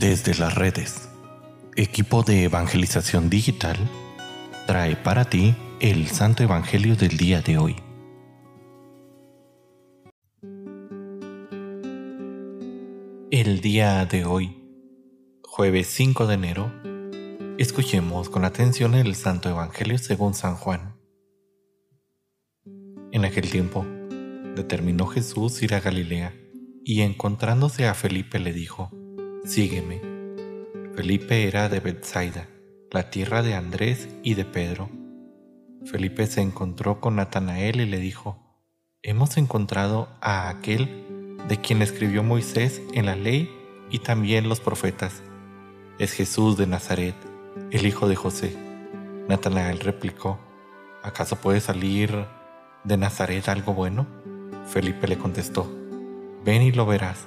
Desde las redes, equipo de evangelización digital trae para ti el Santo Evangelio del día de hoy. El día de hoy, jueves 5 de enero, escuchemos con atención el Santo Evangelio según San Juan. En aquel tiempo, determinó Jesús ir a Galilea y encontrándose a Felipe le dijo, Sígueme. Felipe era de Bethsaida, la tierra de Andrés y de Pedro. Felipe se encontró con Natanael y le dijo, Hemos encontrado a aquel de quien escribió Moisés en la ley y también los profetas. Es Jesús de Nazaret, el hijo de José. Natanael replicó, ¿acaso puede salir de Nazaret algo bueno? Felipe le contestó, ven y lo verás.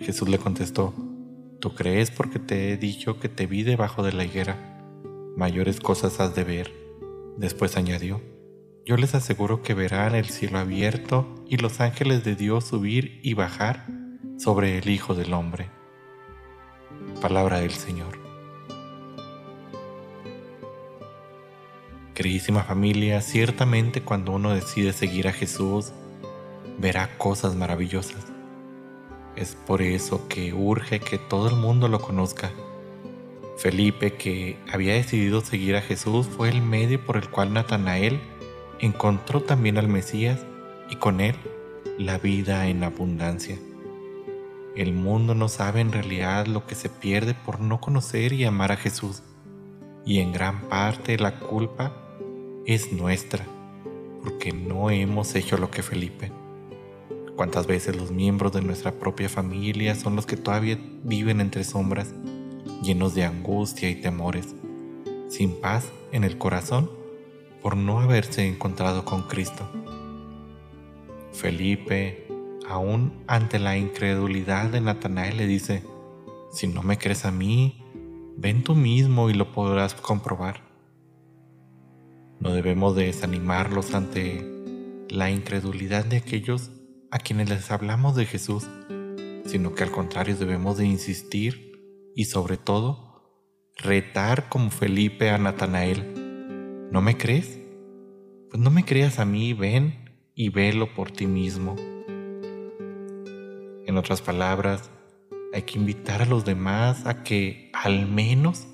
Jesús le contestó, tú crees porque te he dicho que te vi debajo de la higuera, mayores cosas has de ver. Después añadió, yo les aseguro que verán el cielo abierto y los ángeles de Dios subir y bajar sobre el Hijo del Hombre. Palabra del Señor. Queridísima familia, ciertamente cuando uno decide seguir a Jesús, verá cosas maravillosas. Es por eso que urge que todo el mundo lo conozca. Felipe, que había decidido seguir a Jesús, fue el medio por el cual Natanael encontró también al Mesías y con él la vida en abundancia. El mundo no sabe en realidad lo que se pierde por no conocer y amar a Jesús. Y en gran parte la culpa es nuestra, porque no hemos hecho lo que Felipe. ¿Cuántas veces los miembros de nuestra propia familia son los que todavía viven entre sombras, llenos de angustia y temores, sin paz en el corazón por no haberse encontrado con Cristo? Felipe, aún ante la incredulidad de Natanael, le dice, si no me crees a mí, ven tú mismo y lo podrás comprobar. No debemos desanimarlos ante la incredulidad de aquellos a quienes les hablamos de Jesús, sino que al contrario debemos de insistir y sobre todo retar como Felipe a Natanael. ¿No me crees? Pues no me creas a mí, ven y velo por ti mismo. En otras palabras, hay que invitar a los demás a que al menos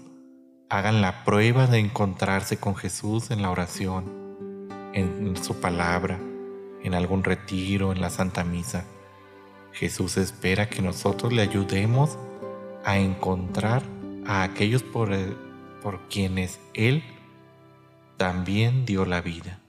hagan la prueba de encontrarse con Jesús en la oración, en su palabra, en algún retiro, en la Santa Misa. Jesús espera que nosotros le ayudemos a encontrar a aquellos por, quienes Él también dio la vida.